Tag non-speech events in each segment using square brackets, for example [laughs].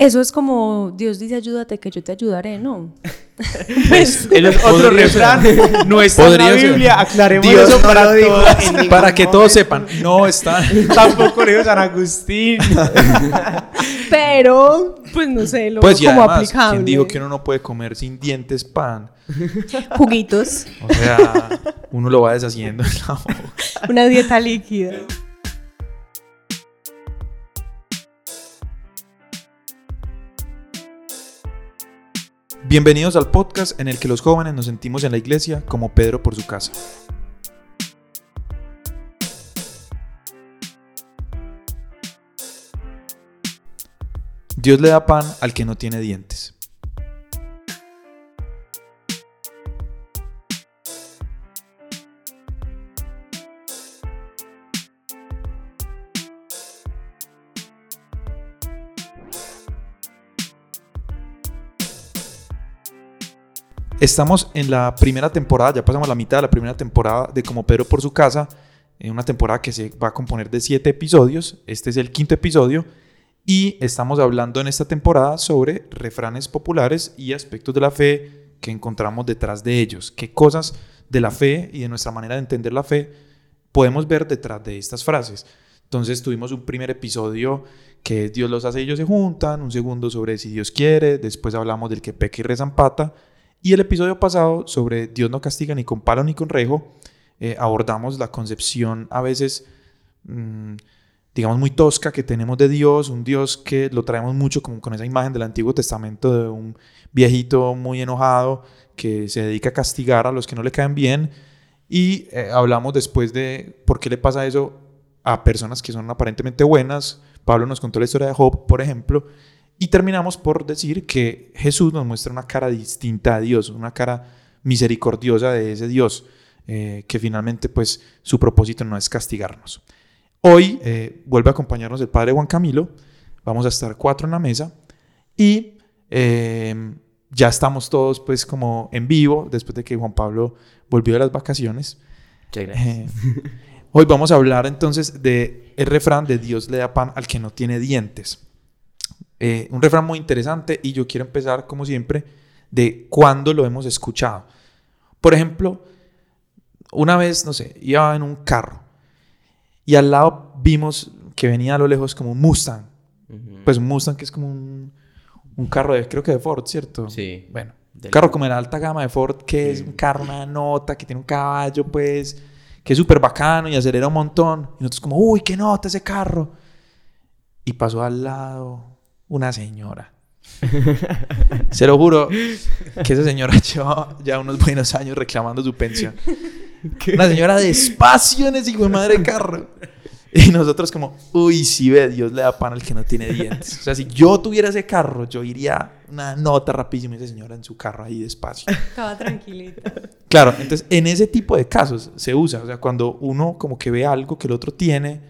Eso es como Dios dice ayúdate que yo te ayudaré, ¿no? [laughs] pues, [laughs] el otro refrán no está en la Biblia, aclaremos Dios eso no para, dijo todos. Para que todos momento. sepan, no está. [laughs] Tampoco le dijo San Agustín. Pero, pues no sé, lo Pues y como además, aplicable. ¿quién dijo que uno no puede comer sin dientes pan? Juguitos, O sea, uno lo va deshaciendo en la boca. una dieta líquida. Bienvenidos al podcast en el que los jóvenes nos sentimos en la iglesia como Pedro por su casa. Dios le da pan al que no tiene dientes. Estamos en la primera temporada, ya pasamos la mitad de la primera temporada de Como Pedro por su casa, en una temporada que se va a componer de siete episodios. Este es el quinto episodio y estamos hablando en esta temporada sobre refranes populares y aspectos de la fe que encontramos detrás de ellos. ¿Qué cosas de la fe y de nuestra manera de entender la fe podemos ver detrás de estas frases? Entonces tuvimos un primer episodio que Dios los hace ellos se juntan, un segundo sobre si Dios quiere, después hablamos del que peca y rezan pata, y el episodio pasado sobre Dios no castiga ni con palo ni con rejo, eh, abordamos la concepción a veces, mm, digamos, muy tosca que tenemos de Dios, un Dios que lo traemos mucho como con esa imagen del Antiguo Testamento de un viejito muy enojado que se dedica a castigar a los que no le caen bien. Y eh, hablamos después de por qué le pasa eso a personas que son aparentemente buenas. Pablo nos contó la historia de Job, por ejemplo, y terminamos por decir que Jesús nos muestra una cara distinta a Dios, una cara misericordiosa de ese Dios, eh, que finalmente pues su propósito no es castigarnos. Hoy eh, vuelve a acompañarnos el Padre Juan Camilo, vamos a estar cuatro en la mesa y eh, ya estamos todos pues como en vivo después de que Juan Pablo volvió de las vacaciones. Muchas gracias. Eh, hoy vamos a hablar entonces de el refrán de Dios le da pan al que no tiene dientes. Eh, un refrán muy interesante y yo quiero empezar como siempre de cuándo lo hemos escuchado. Por ejemplo, una vez, no sé, iba en un carro y al lado vimos que venía a lo lejos como un Mustang. Pues un Mustang que es como un, un carro de, creo que de Ford, ¿cierto? Sí. Bueno, un carro como de la alta gama de Ford, que es un carro, una nota, que tiene un caballo, pues, que es súper bacano y acelera un montón. Y nosotros como, uy, qué nota ese carro. Y pasó al lado una señora. [laughs] Se lo juro que esa señora [laughs] llevaba ya unos buenos años reclamando su pensión. Una señora despacio en ese hijo de madre carro. Y nosotros como, uy, si ve, Dios le da pan al que no tiene dientes. O sea, si yo tuviera ese carro, yo iría una nota rapidísima y esa señora en su carro ahí despacio. Estaba tranquilita. Claro, entonces en ese tipo de casos se usa, o sea, cuando uno como que ve algo que el otro tiene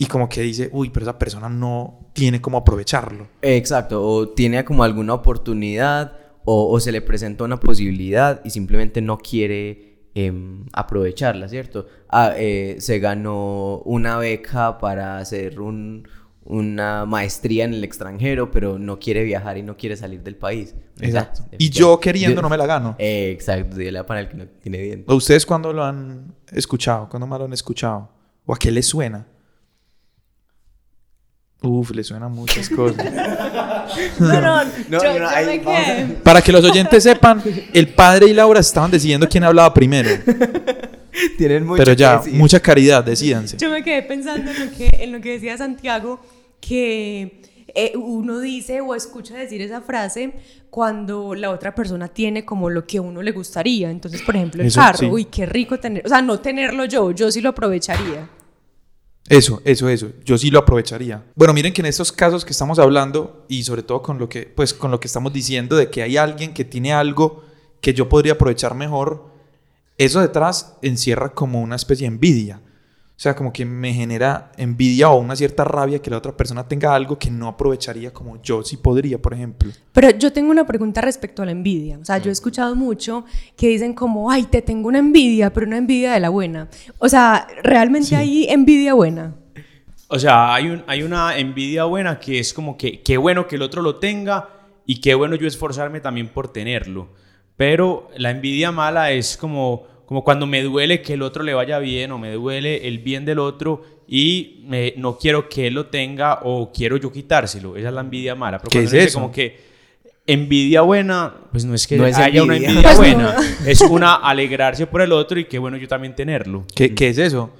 y como que dice, uy, pero esa persona no tiene cómo aprovecharlo. Exacto, o tiene como alguna oportunidad o, o se le presenta una posibilidad y simplemente no quiere em, aprovecharla, ¿cierto? Ah, eh, se ganó una beca para hacer un- una maestría en el extranjero, pero no quiere viajar y no quiere salir del país. Exacto. Ya, Y yo queriendo Yo- no me la gano. Eh, exacto, Dios le da pan al que no tiene dientes. ¿O ustedes cuándo lo han escuchado? ¿Cuándo más lo han escuchado? ¿O a qué le suena? Uf, le suenan muchas cosas. [laughs] No, no, No, yo, no, yo me quedé. Para que los oyentes sepan, el padre y Laura estaban decidiendo quién hablaba primero. [laughs] Tienen mucho Pero ya, que decir. mucha caridad, decídanse. Yo me quedé pensando en lo que, en lo que decía Santiago, que eh, uno dice o escucha decir esa frase cuando la otra persona tiene como lo que a uno le gustaría. Entonces, por ejemplo, el Eso, carro, sí. uy, qué rico tener, o sea, no tenerlo yo, yo sí lo aprovecharía. Eso, eso, eso. Yo sí lo aprovecharía. Bueno, miren que en estos casos que estamos hablando y sobre todo con lo que, pues, con lo que estamos diciendo de que hay alguien que tiene algo que yo podría aprovechar mejor, eso detrás encierra como una especie de envidia. O sea, como que me genera envidia o una cierta rabia que la otra persona tenga algo que no aprovecharía como yo sí podría, por ejemplo. Pero yo tengo una pregunta respecto a la envidia. O sea, yo he escuchado mucho que dicen como, ay, te tengo una envidia, pero una envidia de la buena. O sea, ¿realmente Sí. hay envidia buena? O sea, hay, un, hay una envidia buena que es como que qué bueno que el otro lo tenga y qué bueno yo esforzarme también por tenerlo. Pero la envidia mala es como, como cuando me duele que el otro le vaya bien o me duele el bien del otro y no quiero que él lo tenga o quiero yo quitárselo. Esa es la envidia mala. Pero ¿Qué es eso? como que envidia buena, pues no es que haya una envidia [laughs] buena, es una alegrarse por el otro y qué bueno yo también tenerlo. ¿Qué, qué es eso?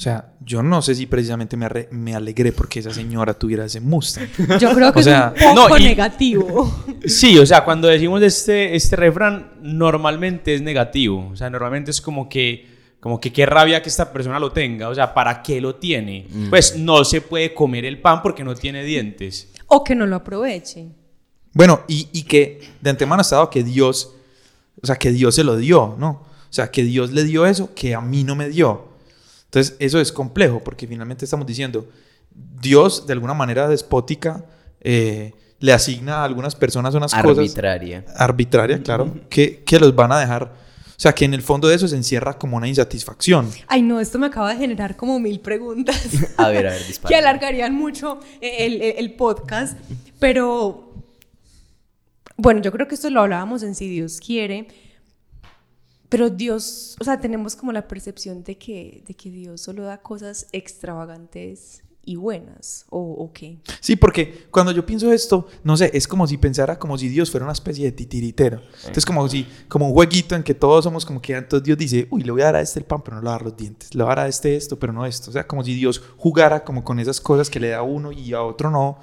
O sea, yo no sé si precisamente me, me alegré porque esa señora tuviera ese Mustang. Yo creo que es un poco negativo. [laughs] Sí, o sea, cuando decimos este, este refrán, normalmente es negativo. O sea, normalmente es como que, como que qué rabia que esta persona lo tenga. O sea, ¿para qué lo tiene? Mm. Pues no se puede comer el pan porque no tiene dientes. O que no lo aproveche. Bueno, y, y que de antemano ha estado que Dios, o sea, que Dios se lo dio, ¿no? O sea, que Dios le dio eso que a mí no me dio. Entonces, eso es complejo porque finalmente estamos diciendo, Dios de alguna manera despótica eh, le asigna a algunas personas unas cosas... Arbitraria. Arbitraria, claro, que, que los van a dejar... O sea, que en el fondo de eso se encierra como una insatisfacción. Ay, no, esto me acaba de generar como mil preguntas. [laughs] a ver, a ver, dispara. Que alargarían mucho el, el, el, podcast. Pero, bueno, yo creo que esto lo hablábamos en Si Dios quiere. Pero Dios, o sea, tenemos como la percepción de que, de que Dios solo da cosas extravagantes y buenas, ¿o, qué? Sí, porque cuando yo pienso esto, no sé, es como si pensara como si Dios fuera una especie de titiritero. Entonces, como si, como un jueguito en que todos somos como que entonces Dios dice, uy, le voy a dar a este el pan, pero no le voy a dar los dientes. Le voy a dar a este esto, pero no esto. O sea, como si Dios jugara como con esas cosas que le da a uno y a otro no.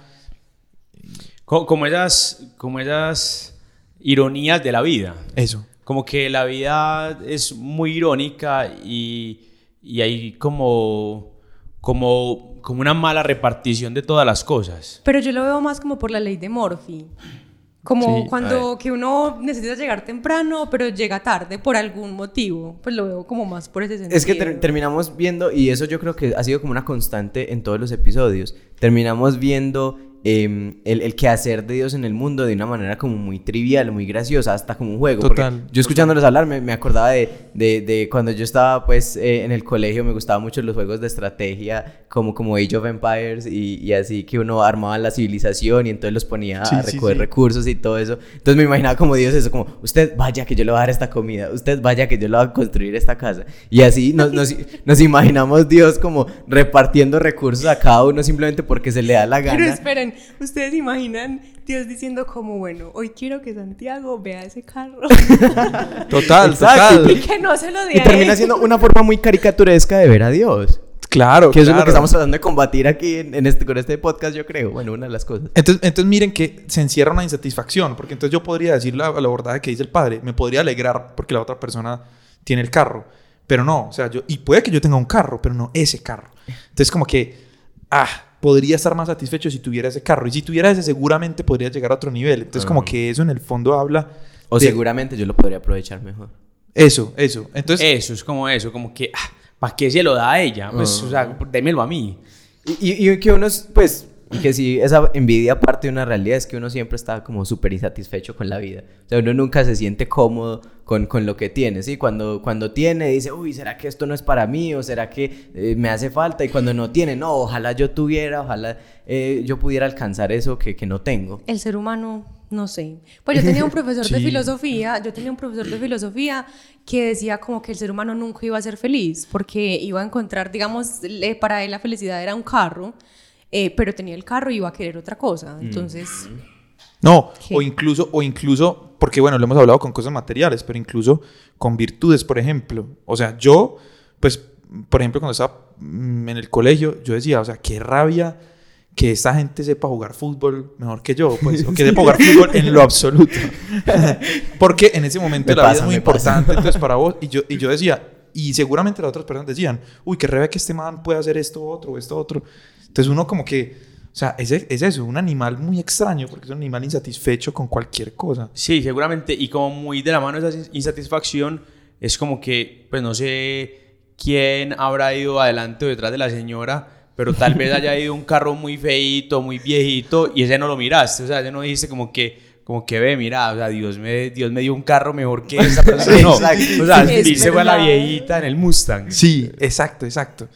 Como, como esas, como esas ironías de la vida. Eso como que la vida es muy irónica y, y hay como, como, como una mala repartición de todas las cosas. Pero yo lo veo más como por la ley de Morphy. Como cuando que uno necesita llegar temprano, pero llega tarde por algún motivo. Pues lo veo como más por ese sentido. Es que terminamos viendo, y eso yo creo que ha sido como una constante en todos los episodios, terminamos viendo Em, el, el quehacer de Dios en el mundo de una manera como muy trivial, muy graciosa, hasta como un juego. Total. Yo escuchándoles hablar me, me acordaba de, de, de, cuando yo estaba pues eh, en el colegio, me gustaban mucho los juegos de estrategia como, como Age of Empires y, y así que uno armaba la civilización y entonces los ponía a recoger recursos y todo eso. Entonces me imaginaba como Dios eso, como usted vaya que yo le voy a dar esta comida, usted vaya que yo le voy a construir esta casa. Y así nos, nos, nos imaginamos Dios como repartiendo recursos a cada uno simplemente porque se le da la gana. Pero esperen, ¿Ustedes imaginan Dios diciendo como, bueno, hoy quiero que Santiago vea ese carro? [laughs] total, total. Y que no se lo dé Y termina siendo una forma muy caricaturesca de ver a Dios. Claro, Que eso es lo que estamos tratando de combatir aquí en, este, con este podcast, yo creo. Bueno, una de las cosas. Entonces, entonces miren que se encierra una insatisfacción, porque entonces yo podría decir la, la verdad que dice el padre, me podría alegrar porque la otra persona tiene el carro, pero no, o sea, yo, y puede que yo tenga un carro, pero no ese carro. Entonces como que, ah, podría estar más satisfecho si tuviera ese carro. Y si tuviera ese, seguramente podría llegar a otro nivel. Entonces, como que eso en el fondo habla. O seguramente yo lo podría aprovechar mejor. Eso, eso. Entonces. Eso, es como eso, como que, ah, ¿para qué se lo da a ella? Pues, o sea, démelo a mí. Y, y, que uno, pues, y que si esa envidia parte de una realidad es que uno siempre está como súper insatisfecho con la vida. O sea, uno nunca se siente cómodo con, con, lo que tiene, ¿sí? Cuando, cuando tiene, dice, uy, ¿será que esto no es para mí? ¿O será que eh, me hace falta? Y cuando no tiene, no, ojalá yo tuviera, ojalá eh, yo pudiera alcanzar eso que, que, no tengo. El ser humano, no sé. Pues yo tenía un [laughs] profesor de filosofía, yo tenía un profesor de filosofía que decía como que el ser humano nunca iba a ser feliz, porque iba a encontrar, digamos, para él la felicidad era un carro eh, pero tenía el carro y iba a querer otra cosa. Entonces... No, o incluso, o incluso, porque bueno, lo hemos hablado con cosas materiales, pero incluso con virtudes, por ejemplo. O sea, yo, pues, por ejemplo, cuando estaba mm, en el colegio, yo decía, o sea, qué rabia que esta gente sepa jugar fútbol mejor que yo, pues, o que sepa jugar fútbol en lo absoluto. [laughs] porque en ese momento la vida es muy importante, entonces para vos, y yo, y yo decía, y seguramente las otras personas decían, uy, qué rabia que este man pueda hacer esto, otro, esto, otro. Entonces uno como que, o sea, es, es eso, un animal muy extraño porque es un animal insatisfecho con cualquier cosa. Sí, seguramente. Y como muy de la mano esa insatisfacción, es como que, pues no sé quién habrá ido adelante o detrás de la señora, pero tal vez haya ido un carro muy feito, muy viejito, y ese no lo miraste. O sea, ese no dijiste como que como que ve, mira, o sea, Dios me, Dios me dio un carro mejor que esa persona. [laughs] no, o sea, se fue a la viejita en el Mustang. Sí, exacto, exacto.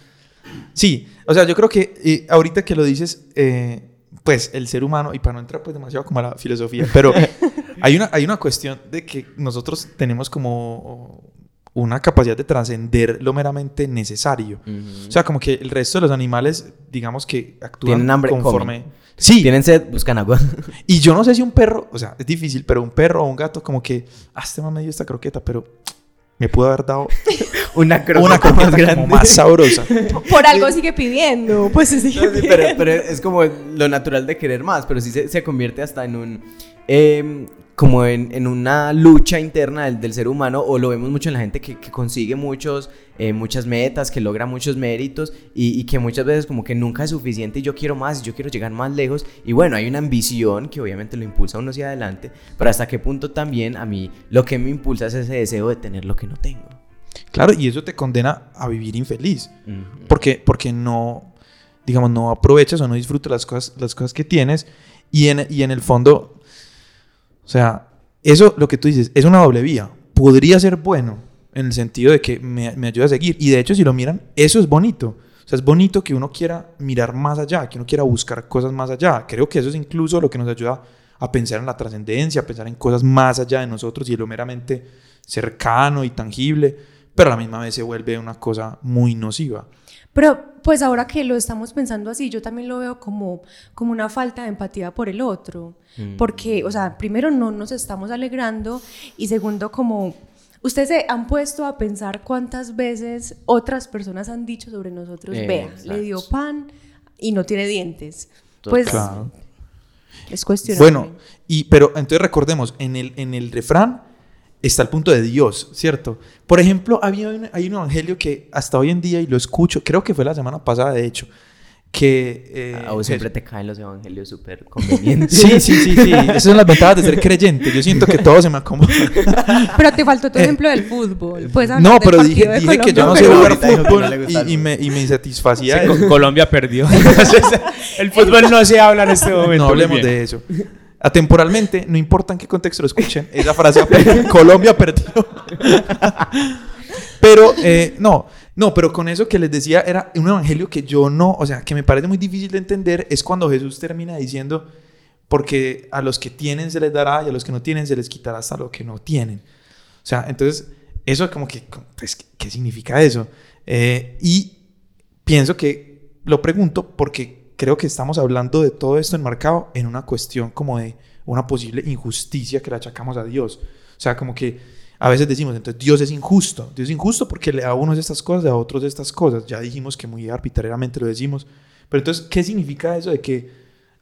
Sí, o sea, yo creo que eh, ahorita que lo dices, eh, pues el ser humano, y para no entrar pues demasiado como a la filosofía, pero [laughs] hay una, hay una cuestión de que nosotros tenemos como una capacidad de trascender lo meramente necesario. O sea, como que el resto de los animales, digamos que actúan Tienen hambre, conforme... comen. Sí, Tienen sed, buscan agua. [laughs] y yo no sé si un perro, o sea, es difícil, pero un perro o un gato como que, ah, este me dio esta croqueta, pero me pudo haber dado una croqueta, una croqueta más grande. como más sabrosa. [laughs] Por algo sigue pidiendo, pues se sigue No, sí, pidiendo. pero, pero es como lo natural de querer más, pero sí se, se convierte hasta en un... em, como en, en una lucha interna del, del ser humano, o lo vemos mucho en la gente que, que consigue muchos, eh, muchas metas, que logra muchos méritos, y, y que muchas veces como que nunca es suficiente y yo quiero más, y yo quiero llegar más lejos, y bueno, hay una ambición que obviamente lo impulsa a uno hacia adelante, pero hasta qué punto también a mí lo que me impulsa es ese deseo de tener lo que no tengo. Claro, y eso te condena a vivir infeliz. Ujú. Porque, porque no, digamos, no aprovechas o no disfrutas las cosas, las cosas que tienes. Y en, y en el fondo, o sea, eso, lo que tú dices, es una doble vía. Podría ser bueno en el sentido de que me, me ayuda a seguir. Y de hecho, si lo miran, eso es bonito. O sea, es bonito que uno quiera mirar más allá, que uno quiera buscar cosas más allá. Creo que eso es incluso lo que nos ayuda a pensar en la trascendencia, a pensar en cosas más allá de nosotros y lo meramente cercano y tangible, pero a la misma vez se vuelve una cosa muy nociva. Pero pues ahora que lo estamos pensando así, yo también lo veo como, como una falta de empatía por el otro. Porque, o sea, primero no nos estamos alegrando y segundo como... Ustedes se han puesto a pensar cuántas veces otras personas han dicho sobre nosotros, vea, Exacto. le dio pan y no tiene dientes. Pues Claro. es cuestionable. Bueno, y, pero entonces recordemos, en el, en el refrán está el punto de Dios, ¿cierto? Por ejemplo, había un- hay un evangelio que hasta hoy en día, y lo escucho, creo que fue la semana pasada, de hecho, que... eh, A vos siempre te caen los evangelios súper convenientes. Sí, sí, sí, sí. Esas son las ventajas de ser creyente. Yo siento que todo se me acomoda. Pero te faltó tu Eh, ejemplo del fútbol. No, pero dije, dije que yo no sé jugar fútbol no y, y me, y me insatisfacía Sí, Colombia perdió. Entonces, [laughs] [laughs] el fútbol no se habla en este momento. No hablemos de eso. Atemporalmente, no importa en qué contexto lo escuchen, esa frase. [laughs] Colombia perdió. pero, eh, no, no, pero con eso que les decía, era un evangelio que yo no, o sea, que me parece muy difícil de entender, es cuando Jesús termina diciendo, porque a los que tienen se les dará y a los que no tienen se les quitará hasta lo que no tienen. O sea, entonces, eso como que, pues, ¿qué significa eso? Eh, y pienso que lo pregunto porque creo que estamos hablando de todo esto enmarcado en una cuestión como de una posible injusticia que le achacamos a Dios. O sea, como que a veces decimos, entonces Dios es injusto. Dios es injusto porque le da a unos estas cosas y a otros estas cosas. Ya dijimos que muy arbitrariamente lo decimos. Pero entonces, ¿qué significa eso de que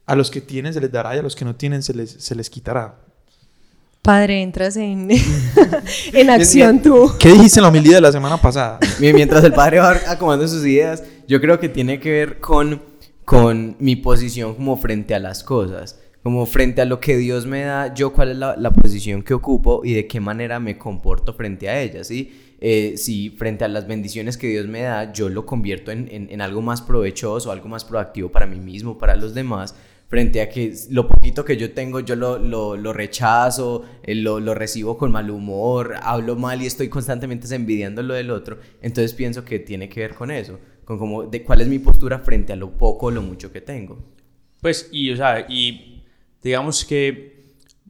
a los que tienen se les dará y a los que no tienen se les, se les quitará? Padre, entras en, [laughs] en acción tú. ¿Qué dijiste en la humildad de la semana pasada? Mien- Mientras el padre va acomodando sus ideas, yo creo que tiene que ver con, con mi posición como frente a las cosas. Como frente a lo que Dios me da, yo cuál es la, la posición que ocupo y de qué manera me comporto frente a ellas, ¿sí? Eh, si frente a las bendiciones que Dios me da, yo lo convierto en, en- algo más provechoso, algo más proactivo para mí mismo, para los demás, frente a que lo poquito que yo tengo yo lo, lo, lo rechazo, eh, lo, lo recibo con mal humor, hablo mal y estoy constantemente envidiando lo del otro, entonces pienso que tiene que ver con eso, con como de cuál es mi postura frente a lo poco o lo mucho que tengo. Pues, y, o sea, y digamos que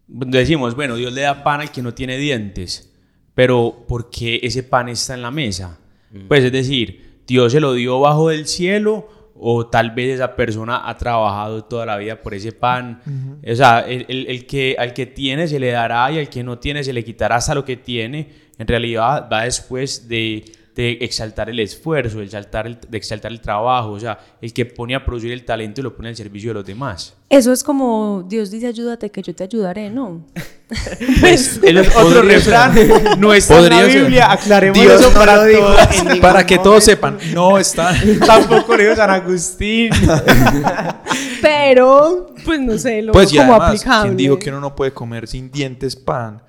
decimos, bueno, Dios le da pan al que no tiene dientes, pero ¿por qué ese pan está en la mesa? Pues es decir, Dios se lo dio bajo del cielo o tal vez esa persona ha trabajado toda la vida por ese pan. O sea, el, el- el que, al que tiene se le dará y al que no tiene se le quitará hasta lo que tiene. En realidad va después de, de exaltar el esfuerzo, de exaltar el, de exaltar el trabajo. O sea, el que pone a producir el talento y lo pone al servicio de los demás. Eso es como Dios dice ayúdate que yo te ayudaré, ¿no? [laughs] [laughs] Pues, el otro refrán no está en la ser. Biblia. Aclaremos Dios eso no para todos. que todos sepan, no está. [laughs] Tampoco le dijo San Agustín. [laughs] Pero, pues no sé, lo Pues como además, aplicable. ¿quién dijo que uno no puede comer sin dientes pan?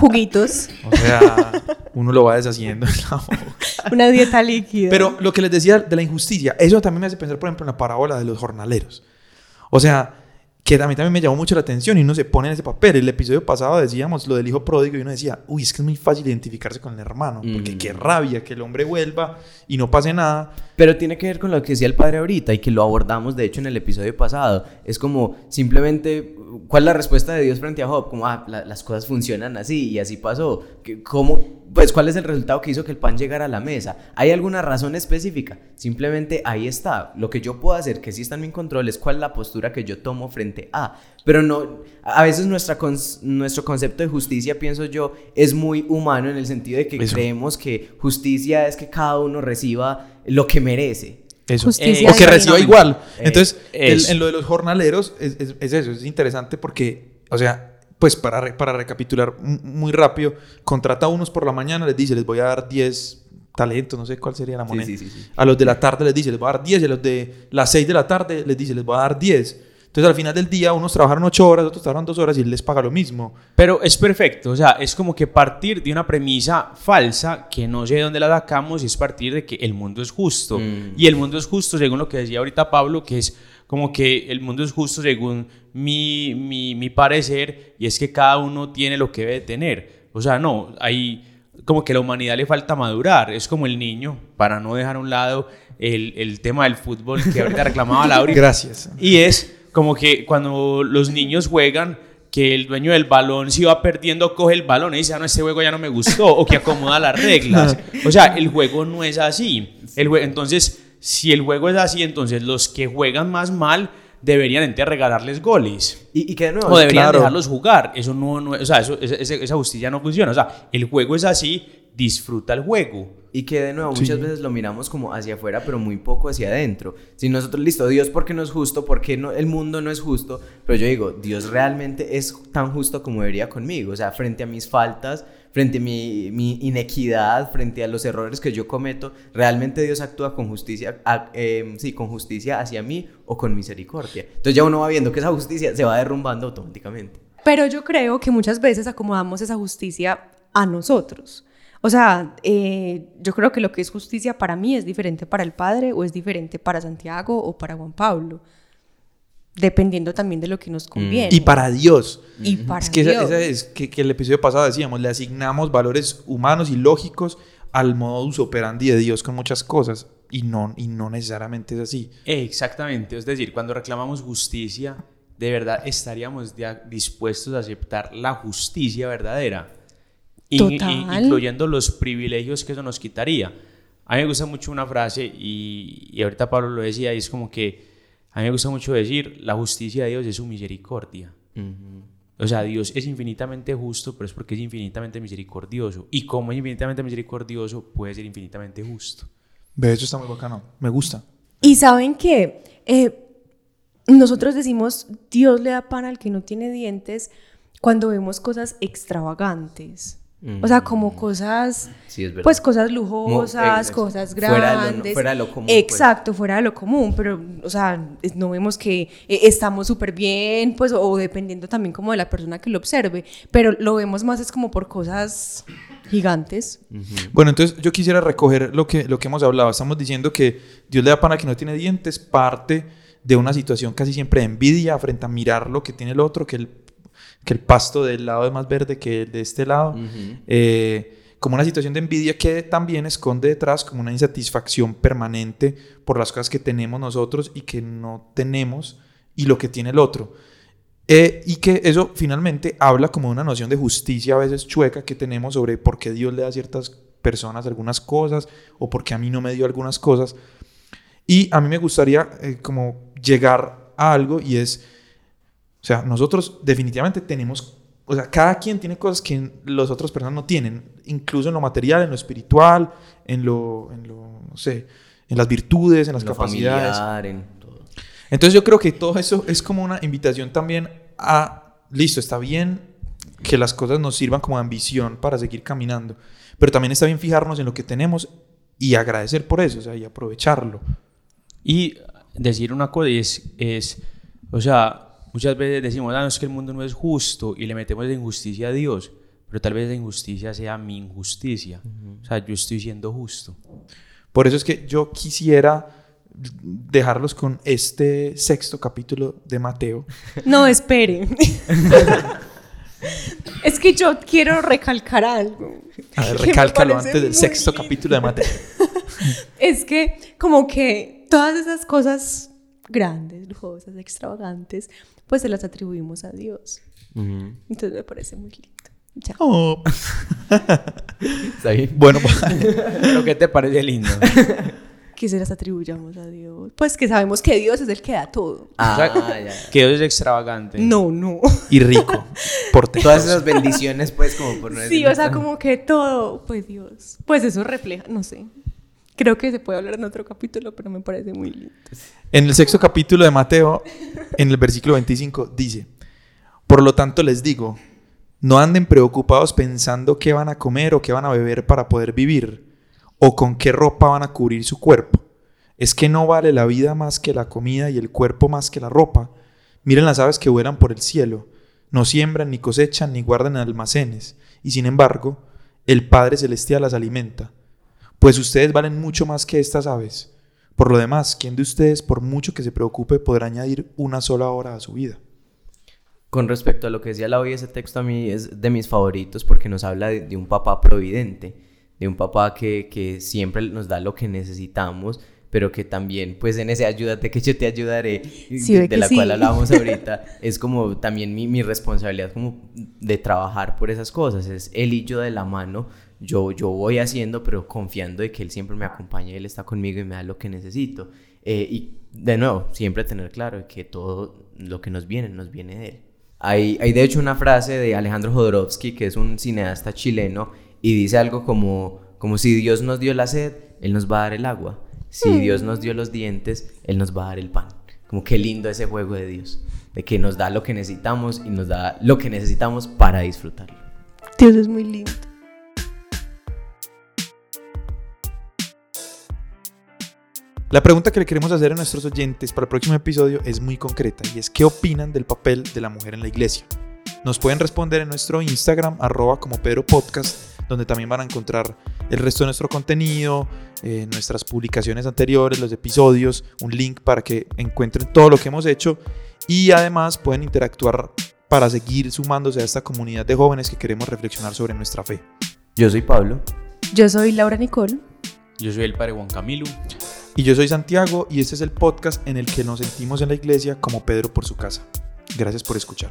Juguitos, O sea, uno lo va deshaciendo en la boca. una dieta líquida. Pero lo que les decía de la injusticia, eso también me hace pensar, por ejemplo, en la parábola de los jornaleros. O sea, que a mí también me llamó mucho la atención y uno se pone en ese papel. El episodio pasado decíamos lo del hijo pródigo y uno decía, uy, es que es muy fácil identificarse con el hermano, porque Mm. qué rabia que el hombre vuelva y no pase nada. Pero tiene que ver con lo que decía el padre ahorita y que lo abordamos de hecho en el episodio pasado. Es como simplemente, ¿cuál es la respuesta de Dios frente a Job? Como, ah, la- las cosas funcionan así y así pasó. ¿Cómo, pues, ¿cuál es el resultado que hizo que el pan llegara a la mesa? ¿Hay alguna razón específica? Simplemente ahí está. Lo que yo puedo hacer, que sí está en mi control, es cuál es la postura que yo tomo frente a. Pero no, a veces nuestra nuestro concepto de justicia, pienso yo, es muy humano en el sentido de que Eso. creemos que justicia es que cada uno reciba lo que merece. Eso. Justicia o que reciba igual. Eh, Entonces, el- en lo de los jornaleros es, es- es eso, es interesante porque, o sea, pues para, re- para recapitular muy rápido, contrata a unos por la mañana, les dice, les voy a dar 10 talentos, no sé cuál sería la moneda. sí, sí, sí. A los de la tarde les dice, les voy a dar 10, y a los de las 6 de la tarde les dice, les voy a dar 10. Entonces, al final del día, unos trabajaron 8 horas, otros trabajaron 2 horas y él les paga lo mismo. Pero es perfecto, o sea, es como que partir de una premisa falsa que no sé de dónde la sacamos y es partir de que el mundo es justo. Mm. Y el mundo es justo según lo que decía ahorita Pablo, que es como que el mundo es justo según mi, mi, mi parecer y es que cada uno tiene lo que debe tener. O sea, no, hay como que a la humanidad le falta madurar, es como el niño, para no dejar a un lado el, el tema del fútbol que ahorita [laughs] reclamaba Laura. Gracias. Y es como que cuando los niños juegan, que el dueño del balón si va perdiendo coge el balón y dice, ah, no, este juego ya no me gustó, o que acomoda las reglas. [laughs] O sea, el juego no es así. El entonces, si el juego es así, entonces los que juegan más mal deberían entonces regalarles goles. Y, y que de nuevo, O deberían claro. dejarlos jugar. Eso no, no- o sea, eso- esa- esa justicia no funciona. O sea, el juego es así, disfruta el juego. Y que de nuevo Sí. muchas veces lo miramos como hacia afuera, pero muy poco hacia adentro. Si nosotros, listo, Dios, ¿por qué no es justo? ¿Por qué no, el mundo no es justo? Pero yo digo, Dios realmente es tan justo como debería conmigo. O sea, frente a mis faltas, frente a mi, mi inequidad, frente a los errores que yo cometo, ¿realmente Dios actúa con justicia, a- eh, sí, con justicia hacia mí o con misericordia? Entonces ya uno va viendo que esa justicia se va derrumbando automáticamente. Pero yo creo que muchas veces acomodamos esa justicia a nosotros. O sea, eh, yo creo que lo que es justicia para mí es diferente para el Padre o es diferente para Santiago o para Juan Pablo. Dependiendo también de lo que nos conviene. Y para Dios. Y para Es que, Dios. esa es que, que el episodio pasado decíamos, le asignamos valores humanos y lógicos al modus operandi de Dios con muchas cosas y no, y no necesariamente es así. Exactamente, es decir, cuando reclamamos justicia, de verdad estaríamos ya dispuestos a aceptar la justicia verdadera, Total. incluyendo los privilegios que eso nos quitaría. A mí me gusta mucho una frase, y, y ahorita Pablo lo decía, y es como que a mí me gusta mucho decir, la justicia de Dios es su misericordia. O sea, Dios es infinitamente justo, pero es porque es infinitamente misericordioso. Y como es infinitamente misericordioso, puede ser infinitamente justo. Ve, eso está muy bacano. Me gusta. Y saben que nosotros decimos, Dios le da pan al que no tiene dientes cuando vemos cosas extravagantes. O sea, como cosas, Sí, es verdad. pues cosas Mo- lujosas, eh, cosas fuera de lo- grandes. fuera de lo común, pues. Exacto, fuera de lo común, pero, o sea, no vemos que eh, estamos súper bien, pues, o dependiendo también como de la persona que lo observe, pero lo vemos más es como por cosas gigantes. Bueno, entonces yo quisiera recoger lo que, lo que hemos hablado. Estamos diciendo que Dios le da pan que no tiene dientes, parte de una situación casi siempre de envidia frente a mirar lo que tiene el otro, que el, que el pasto del lado es más verde que el de este lado. Eh, como una situación de envidia que también esconde detrás como una insatisfacción permanente por las cosas que tenemos nosotros y que no tenemos y lo que tiene el otro. Eh, y que eso finalmente habla como de una noción de justicia a veces chueca que tenemos sobre por qué Dios le da a ciertas personas algunas cosas o por qué a mí no me dio algunas cosas. Y a mí me gustaría eh, como llegar a algo y es, o sea, nosotros definitivamente tenemos, o sea, cada quien tiene cosas que las otras personas no tienen, incluso en lo material, en lo espiritual, en lo, en lo no sé, en las virtudes, en las En capacidades. familiar, en todo. Entonces yo creo que todo eso es como una invitación también a, listo, está bien que las cosas nos sirvan como ambición para seguir caminando, pero también está bien fijarnos en lo que tenemos y agradecer por eso, o sea, y aprovecharlo. Y decir una cosa es, es, o sea, muchas veces decimos, ah, no, es que el mundo no es justo y le metemos la injusticia a Dios, pero tal vez la injusticia sea mi injusticia. O sea, yo estoy siendo justo. Por eso es que yo quisiera dejarlos con este sexto capítulo de Mateo. No, espere. [laughs] es que yo quiero recalcar algo. A ver, recálcalo antes del sexto lindo. capítulo de Mateo. [laughs] Es que como que todas esas cosas grandes, lujosas, extravagantes, pues se las atribuimos a Dios. Entonces me parece muy lindo. Ya. Oh. ¿Está bien? Bueno, [laughs] Pero ¿qué te parece lindo? [laughs] Que se las atribuyamos a Dios. Pues que sabemos que Dios es el que da todo. Ah, O sea, ya. Que Dios es extravagante. No, no. y rico. Por Todas esas bendiciones, pues, como por no Sí, o sea, como que todo, pues Dios. Pues eso refleja, no sé. Creo que se puede hablar en otro capítulo, pero me parece muy lindo. En el sexto capítulo de Mateo, en el versículo 25, dice, Por lo tanto les digo, no anden preocupados pensando qué van a comer o qué van a beber para poder vivir, o con qué ropa van a cubrir su cuerpo. ¿Es que no vale la vida más que la comida y el cuerpo más que la ropa? Miren las aves que vuelan por el cielo, no siembran, ni cosechan, ni guardan en almacenes, y sin embargo, el Padre Celestial las alimenta. Pues ustedes valen mucho más que estas aves. Por lo demás, ¿quién de ustedes, por mucho que se preocupe, podrá añadir una sola hora a su vida? Con respecto a lo que decía la hoy, ese texto a mí es de mis favoritos porque nos habla de, de un papá providente, de un papá que, que siempre nos da lo que necesitamos, pero que también, pues en ese ayúdate que yo te ayudaré, Sí, de, la sí. cual hablábamos [laughs] ahorita, es como también mi, mi responsabilidad como de trabajar por esas cosas, es él y yo de la mano, yo, yo voy haciendo, pero confiando de que él siempre me acompaña, él está conmigo y me da lo que necesito. Eh, y de nuevo, siempre tener claro que todo lo que nos viene, nos viene de él. Hay, hay de hecho una frase de Alejandro Jodorowsky, que es un cineasta chileno, y dice algo como, como si Dios nos dio la sed, Él nos va a dar el agua. Si Dios nos dio los dientes, Él nos va a dar el pan. Como qué lindo ese juego de Dios, de que nos da lo que necesitamos y nos da lo que necesitamos para disfrutarlo. Dios es muy lindo. La pregunta que le queremos hacer a nuestros oyentes para el próximo episodio es muy concreta y es ¿qué opinan del papel de la mujer en la iglesia? Nos pueden responder en nuestro Instagram, arroba como Pedro Podcast, donde también van a encontrar el resto de nuestro contenido, eh, nuestras publicaciones anteriores, los episodios, un link para que encuentren todo lo que hemos hecho y además pueden interactuar para seguir sumándose a esta comunidad de jóvenes que queremos reflexionar sobre nuestra fe. Yo soy Pablo. Yo soy Laura Nicole. Yo soy el padre Juan Camilo. Y yo soy Santiago y este es el podcast en el que nos sentimos en la iglesia como Pedro por su casa. Gracias por escuchar.